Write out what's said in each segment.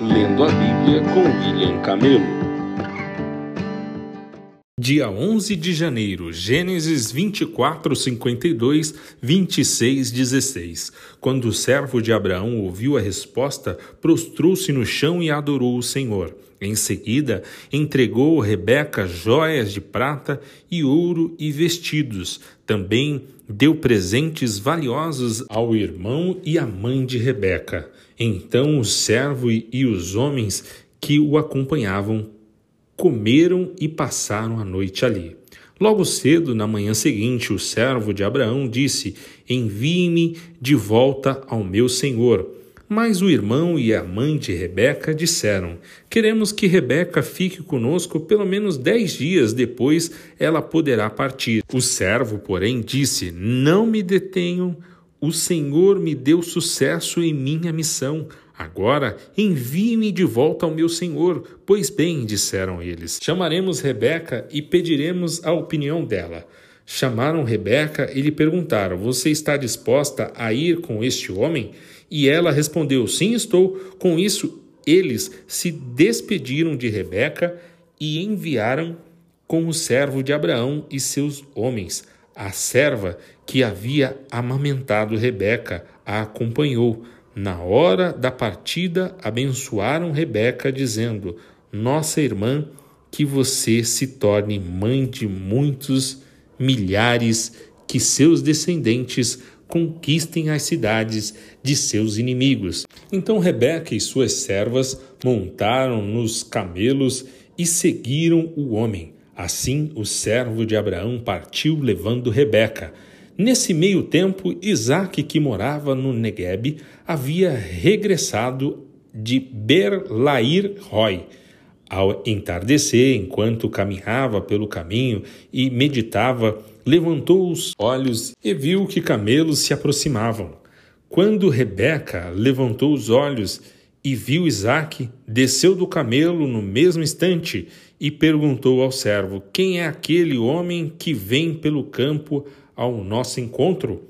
Lendo a Bíblia com William Camelo. Dia 11 de janeiro, Gênesis 24, 52, 26, 16. Quando o servo de Abraão ouviu a resposta, prostrou-se no chão e adorou o Senhor. Em seguida, entregou Rebeca joias de prata e ouro e vestidos. Também deu presentes valiosos ao irmão e à mãe de Rebeca. Então o servo e os homens que o acompanhavam comeram e passaram a noite ali. Logo cedo, na manhã seguinte, o servo de Abraão disse: Envie-me de volta ao meu senhor. Mas o irmão e a mãe de Rebeca disseram: Queremos que Rebeca fique conosco pelo menos dez dias, depois ela poderá partir. O servo, porém, disse: Não me detenham, o Senhor me deu sucesso em minha missão. Agora envie-me de volta ao meu senhor. Pois bem, disseram eles: Chamaremos Rebeca e pediremos a opinião dela. Chamaram Rebeca e lhe perguntaram: Você está disposta a ir com este homem? E ela respondeu: Sim, estou. Com isso, eles se despediram de Rebeca e enviaram com o servo de Abraão e seus homens. A serva que havia amamentado Rebeca a acompanhou. Na hora da partida, abençoaram Rebeca, dizendo: Nossa irmã, que você se torne mãe de muitos milhares, que seus descendentes conquistem as cidades de seus inimigos. Então Rebeca e suas servas montaram nos camelos e seguiram o homem. Assim o servo de Abraão partiu levando Rebeca. Nesse meio tempo, Isaac, que morava no Negueb, havia regressado de Berlair Roy ao entardecer, enquanto caminhava pelo caminho e meditava, levantou os olhos e viu que camelos se aproximavam. Quando Rebeca levantou os olhos e viu Isaque, desceu do camelo no mesmo instante e perguntou ao servo: Quem é aquele homem que vem pelo campo ao nosso encontro?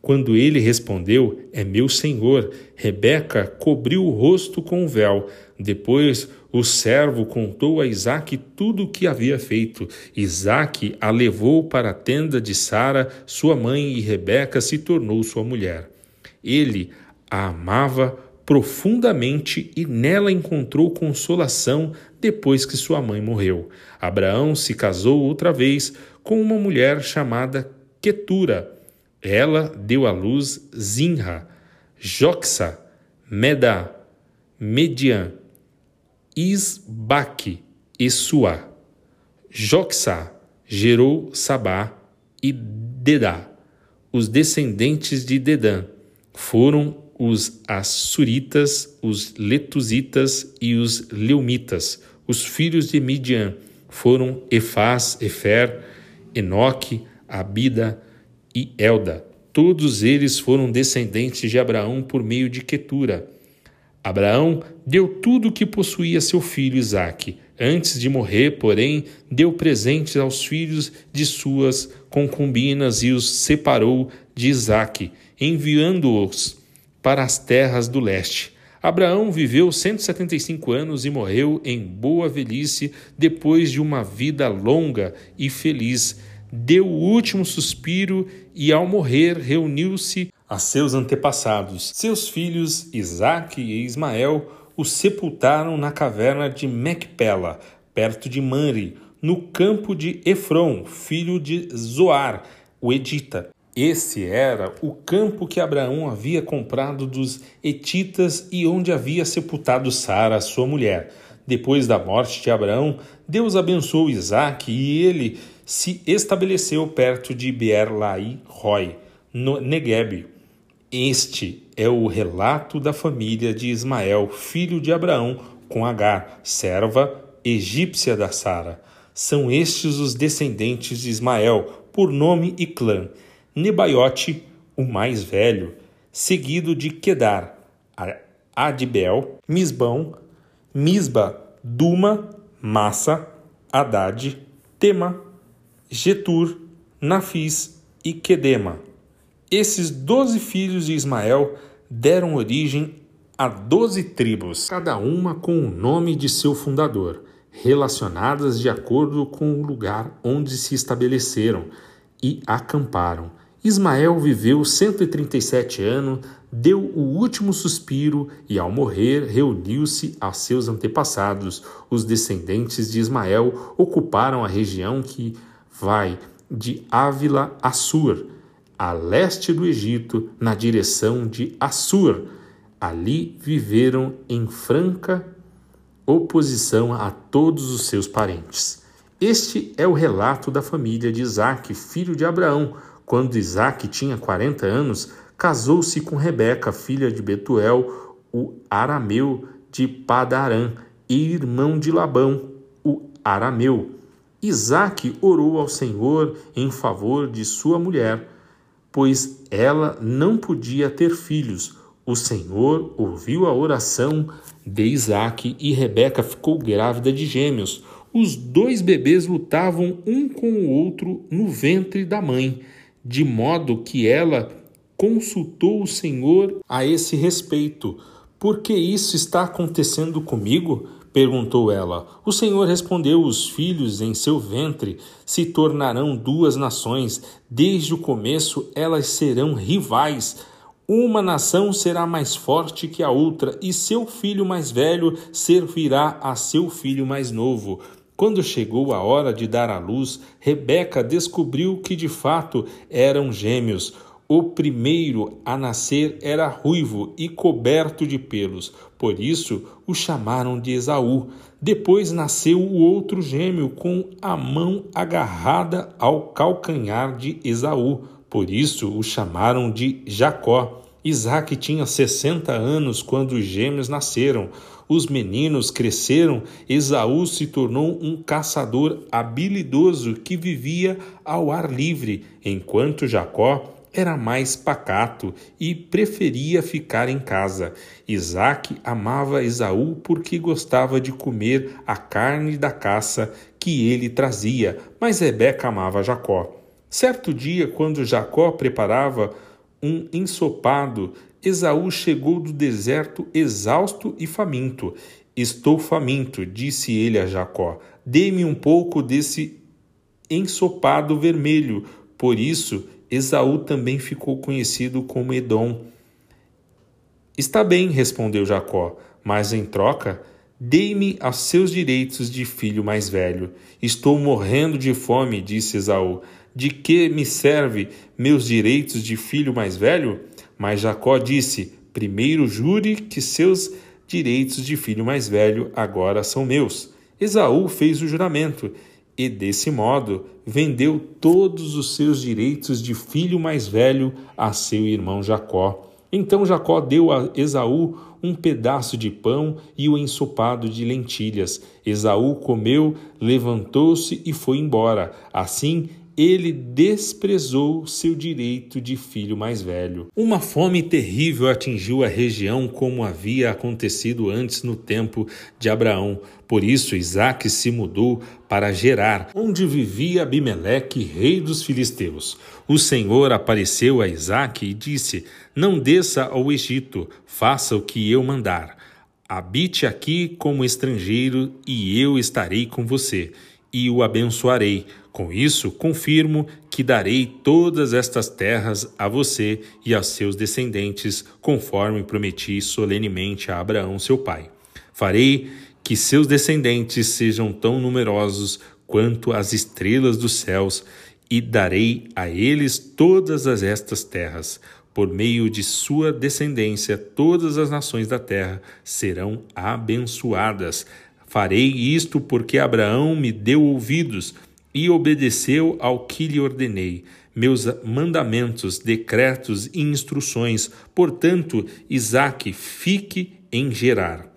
Quando ele respondeu: É meu senhor, Rebeca cobriu o rosto com o véu. Depois o servo contou a Isaque tudo o que havia feito. Isaque a levou para a tenda de Sara, sua mãe, e Rebeca se tornou sua mulher. Ele a amava profundamente e nela encontrou consolação depois que sua mãe morreu. Abraão se casou outra vez com uma mulher chamada Ketura ela deu à luz Zinra, Joxa, Medá, Median, Isbaque e Suá. Joxa gerou Sabá e Dedá. Os descendentes de Dedã foram os Assuritas, os Letusitas e os Leumitas. Os filhos de Midian foram Efaz, Efer, Enoque, Abida, e Elda. Todos eles foram descendentes de Abraão por meio de Quetura. Abraão deu tudo o que possuía a seu filho Isaque. Antes de morrer, porém, deu presentes aos filhos de suas concubinas e os separou de Isaque, enviando-os para as terras do leste. Abraão viveu 175 anos e morreu em boa velhice depois de uma vida longa e feliz deu o último suspiro e, ao morrer, reuniu-se a seus antepassados. Seus filhos, Isaque e Ismael, o sepultaram na caverna de Mecpela, perto de Manri, no campo de Efron, filho de Zoar, o Edita. Esse era o campo que Abraão havia comprado dos Etitas e onde havia sepultado Sara, sua mulher. Depois da morte de Abraão, Deus abençoou Isaque e ele se estabeleceu perto de Beer-Lai Roy, no Negueb. Este é o relato da família de Ismael, filho de Abraão, com Agar, serva egípcia da Sara. São estes os descendentes de Ismael, por nome e clã. Nebaiote, o mais velho, seguido de Quedar, Adibel, Misbão, Misba, Duma, Massa, Haddad, Tema, Getur, Nafis e Quedema. Esses doze filhos de Ismael deram origem a doze tribos, cada uma com o nome de seu fundador, relacionadas de acordo com o lugar onde se estabeleceram e acamparam. Ismael viveu 137 anos, deu o último suspiro e, ao morrer, reuniu-se a seus antepassados. Os descendentes de Ismael ocuparam a região que vai de Ávila a Sur, a leste do Egito, na direção de Assur. Ali viveram em franca oposição a todos os seus parentes. Este é o relato da família de Isaac, filho de Abraão. Quando Isaac tinha 40 anos, casou-se com Rebeca, filha de Betuel, o arameu de Padarã, e irmão de Labão, o arameu. Isaac orou ao Senhor em favor de sua mulher, pois ela não podia ter filhos. O Senhor ouviu a oração de Isaac e Rebeca ficou grávida de gêmeos. Os dois bebês lutavam um com o outro no ventre da mãe, de modo que ela consultou o Senhor a esse respeito. Por que isso está acontecendo comigo? perguntou ela. O Senhor respondeu: Os filhos em seu ventre se tornarão duas nações. Desde o começo elas serão rivais. Uma nação será mais forte que a outra, e seu filho mais velho servirá a seu filho mais novo. Quando chegou a hora de dar à luz, Rebeca descobriu que de fato eram gêmeos. O primeiro a nascer era ruivo e coberto de pelos, por isso o chamaram de Esaú. Depois nasceu o outro gêmeo com a mão agarrada ao calcanhar de Esaú, por isso o chamaram de Jacó. Isaac tinha sessenta anos quando os gêmeos nasceram. Os meninos cresceram, Esaú se tornou um caçador habilidoso que vivia ao ar livre, enquanto Jacó era mais pacato e preferia ficar em casa. Isaac amava Esaú porque gostava de comer a carne da caça que ele trazia, mas Rebeca amava Jacó. Certo dia, quando Jacó preparava um ensopado, Esaú chegou do deserto exausto e faminto. Estou faminto, disse ele a Jacó. Dê-me um pouco desse ensopado vermelho. Por isso, Esaú também ficou conhecido como Edom. Está bem, respondeu Jacó, mas em troca, dei-me a seus direitos de filho mais velho. Estou morrendo de fome, disse Esaú. De que me serve meus direitos de filho mais velho? Mas Jacó disse: Primeiro jure que seus direitos de filho mais velho agora são meus. Esaú fez o juramento e, desse modo, vendeu todos os seus direitos de filho mais velho a seu irmão Jacó. Então Jacó deu a Esaú um pedaço de pão e o ensopado de lentilhas. Esaú comeu, levantou-se e foi embora. Assim ele desprezou seu direito de filho mais velho. Uma fome terrível atingiu a região como havia acontecido antes no tempo de Abraão. Por isso Isaac se mudou para Gerar, onde vivia Abimeleque, rei dos filisteus. O Senhor apareceu a Isaac e disse: Não desça ao Egito, faça o que eu mandar. Habite aqui como estrangeiro, e eu estarei com você e o abençoarei. Com isso, confirmo que darei todas estas terras a você e a seus descendentes, conforme prometi solenemente a Abraão, seu pai. Farei que seus descendentes sejam tão numerosos quanto as estrelas dos céus, e darei a eles todas as estas terras. Por meio de sua descendência, todas as nações da terra serão abençoadas. Farei isto porque Abraão me deu ouvidos e obedeceu ao que lhe ordenei, meus mandamentos, decretos e instruções. Portanto, Isaque fique em Gerar.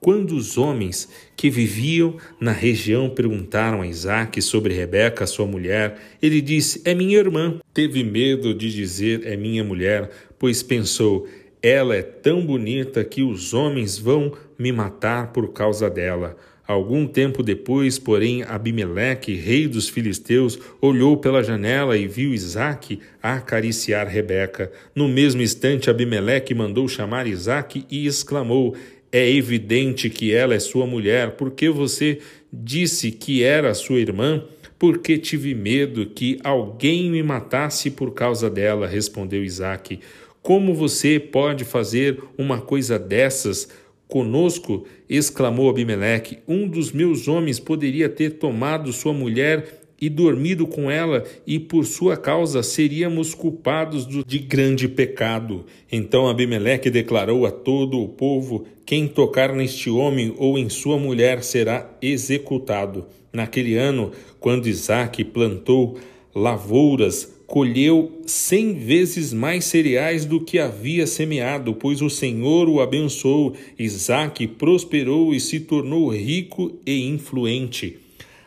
Quando os homens que viviam na região perguntaram a Isaque sobre Rebeca, sua mulher, ele disse: É minha irmã. Teve medo de dizer é minha mulher, pois pensou: ela é tão bonita que os homens vão me matar por causa dela. Algum tempo depois, porém, Abimeleque, rei dos filisteus, olhou pela janela e viu Isaque acariciar Rebeca. No mesmo instante, Abimeleque mandou chamar Isaque e exclamou: É evidente que ela é sua mulher, porque você disse que era sua irmã? Porque tive medo que alguém me matasse por causa dela, respondeu Isaque. Como você pode fazer uma coisa dessas? Conosco, exclamou Abimeleque, um dos meus homens poderia ter tomado sua mulher e dormido com ela, e por sua causa seríamos culpados de grande pecado. Então Abimeleque declarou a todo o povo: Quem tocar neste homem ou em sua mulher será executado. Naquele ano, quando Isaque plantou lavouras colheu cem vezes mais cereais do que havia semeado, pois o Senhor o abençoou. Isaac prosperou e se tornou rico e influente.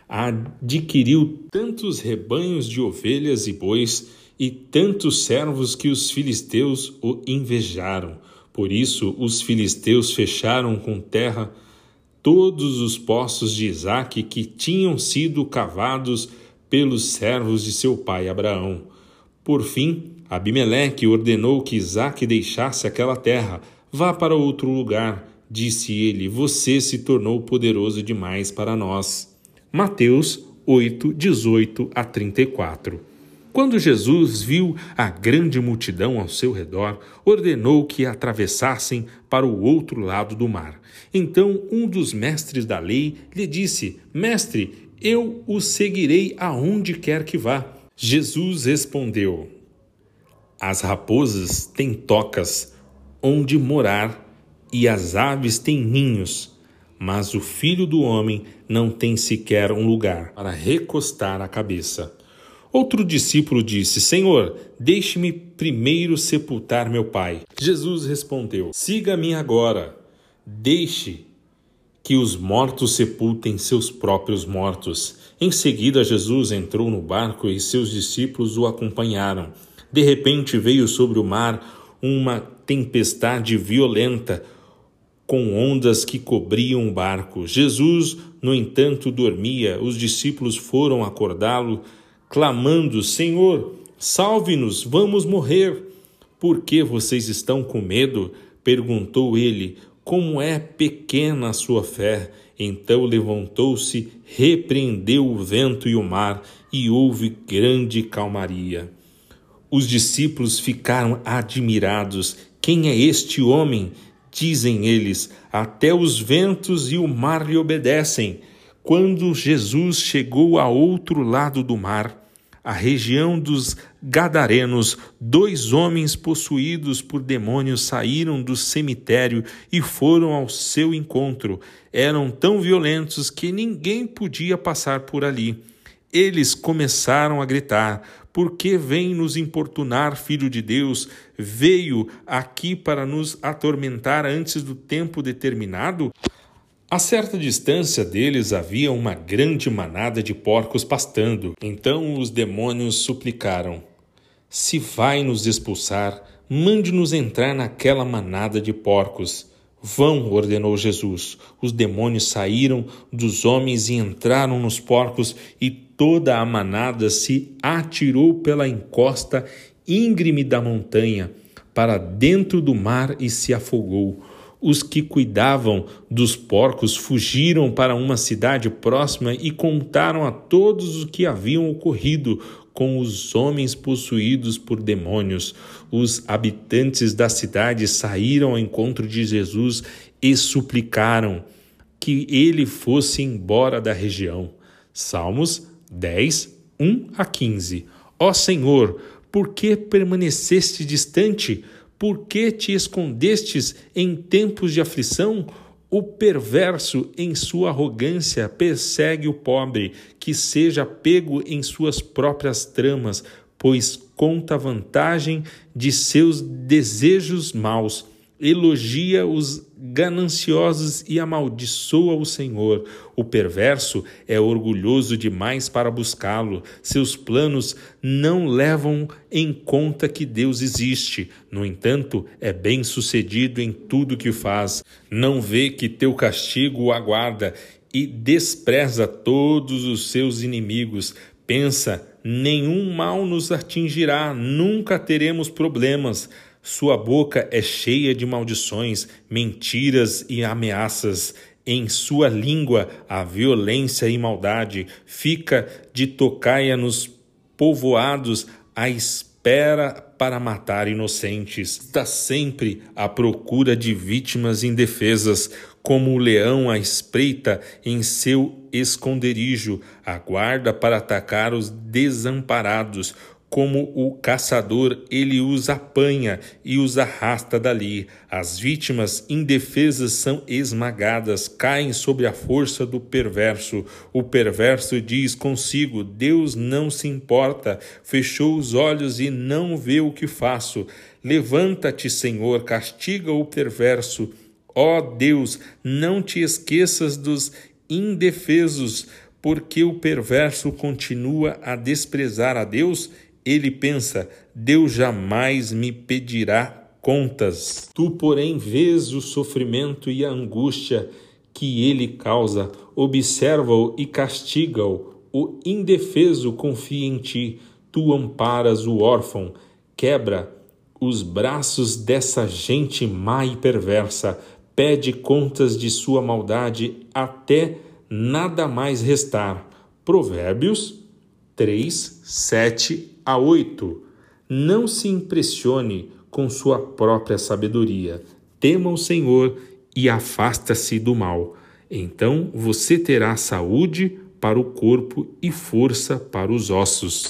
Adquiriu tantos rebanhos de ovelhas e bois e tantos servos que os filisteus o invejaram. Por isso, os filisteus fecharam com terra todos os poços de Isaque que tinham sido cavados pelos servos de seu pai Abraão. Por fim, Abimeleque ordenou que Isaque deixasse aquela terra. Vá para outro lugar, disse ele, você se tornou poderoso demais para nós. Mateus 8, 18 a 34 quando Jesus viu a grande multidão ao seu redor, ordenou que atravessassem para o outro lado do mar. Então um dos mestres da lei lhe disse: Mestre, eu o seguirei aonde quer que vá. Jesus respondeu: As raposas têm tocas onde morar e as aves têm ninhos, mas o filho do homem não tem sequer um lugar para recostar a cabeça. Outro discípulo disse: Senhor, deixe-me primeiro sepultar meu pai. Jesus respondeu: Siga-me agora. Deixe que os mortos sepultem seus próprios mortos. Em seguida, Jesus entrou no barco e seus discípulos o acompanharam. De repente veio sobre o mar uma tempestade violenta, com ondas que cobriam o barco. Jesus, no entanto, dormia. Os discípulos foram acordá-lo, clamando: Senhor, salve-nos, vamos morrer. Por que vocês estão com medo? perguntou ele como é pequena a sua fé. Então levantou-se, repreendeu o vento e o mar, e houve grande calmaria. Os discípulos ficaram admirados. Quem é este homem? Dizem eles, até os ventos e o mar lhe obedecem. Quando Jesus chegou a outro lado do mar, a região dos Gadarenos, dois homens possuídos por demônios saíram do cemitério e foram ao seu encontro. Eram tão violentos que ninguém podia passar por ali. Eles começaram a gritar: Por que vem nos importunar, filho de Deus? Veio aqui para nos atormentar antes do tempo determinado? A certa distância deles havia uma grande manada de porcos pastando. Então os demônios suplicaram: Se vai nos expulsar, mande-nos entrar naquela manada de porcos. Vão, ordenou Jesus. Os demônios saíram dos homens e entraram nos porcos, e toda a manada se atirou pela encosta íngreme da montanha para dentro do mar e se afogou. Os que cuidavam dos porcos fugiram para uma cidade próxima e contaram a todos o que haviam ocorrido com os homens possuídos por demônios. Os habitantes da cidade saíram ao encontro de Jesus e suplicaram que ele fosse embora da região. Salmos 10, 1 a 15. Ó Senhor, por que permaneceste distante? Por que te escondestes em tempos de aflição? O perverso, em sua arrogância, persegue o pobre, que seja pego em suas próprias tramas, pois conta vantagem de seus desejos maus elogia os gananciosos e amaldiçoa o Senhor. O perverso é orgulhoso demais para buscá-lo. Seus planos não levam em conta que Deus existe. No entanto, é bem-sucedido em tudo que faz. Não vê que teu castigo o aguarda e despreza todos os seus inimigos. Pensa: nenhum mal nos atingirá, nunca teremos problemas. Sua boca é cheia de maldições, mentiras e ameaças. Em sua língua a violência e maldade. Fica de tocaia nos povoados à espera para matar inocentes. Está sempre à procura de vítimas indefesas, como o leão à espreita em seu esconderijo, aguarda para atacar os desamparados. Como o caçador, ele os apanha e os arrasta dali. As vítimas indefesas são esmagadas, caem sob a força do perverso. O perverso diz consigo: Deus não se importa, fechou os olhos e não vê o que faço. Levanta-te, Senhor, castiga o perverso. Ó Deus, não te esqueças dos indefesos, porque o perverso continua a desprezar a Deus ele pensa: Deus jamais me pedirá contas. Tu, porém, vês o sofrimento e a angústia que ele causa, observa-o e castiga-o. O indefeso confia em ti, tu amparas o órfão, quebra os braços dessa gente má e perversa, pede contas de sua maldade até nada mais restar. Provérbios 3, 7 a 8. Não se impressione com sua própria sabedoria. Tema o Senhor e afasta-se do mal. Então você terá saúde para o corpo e força para os ossos.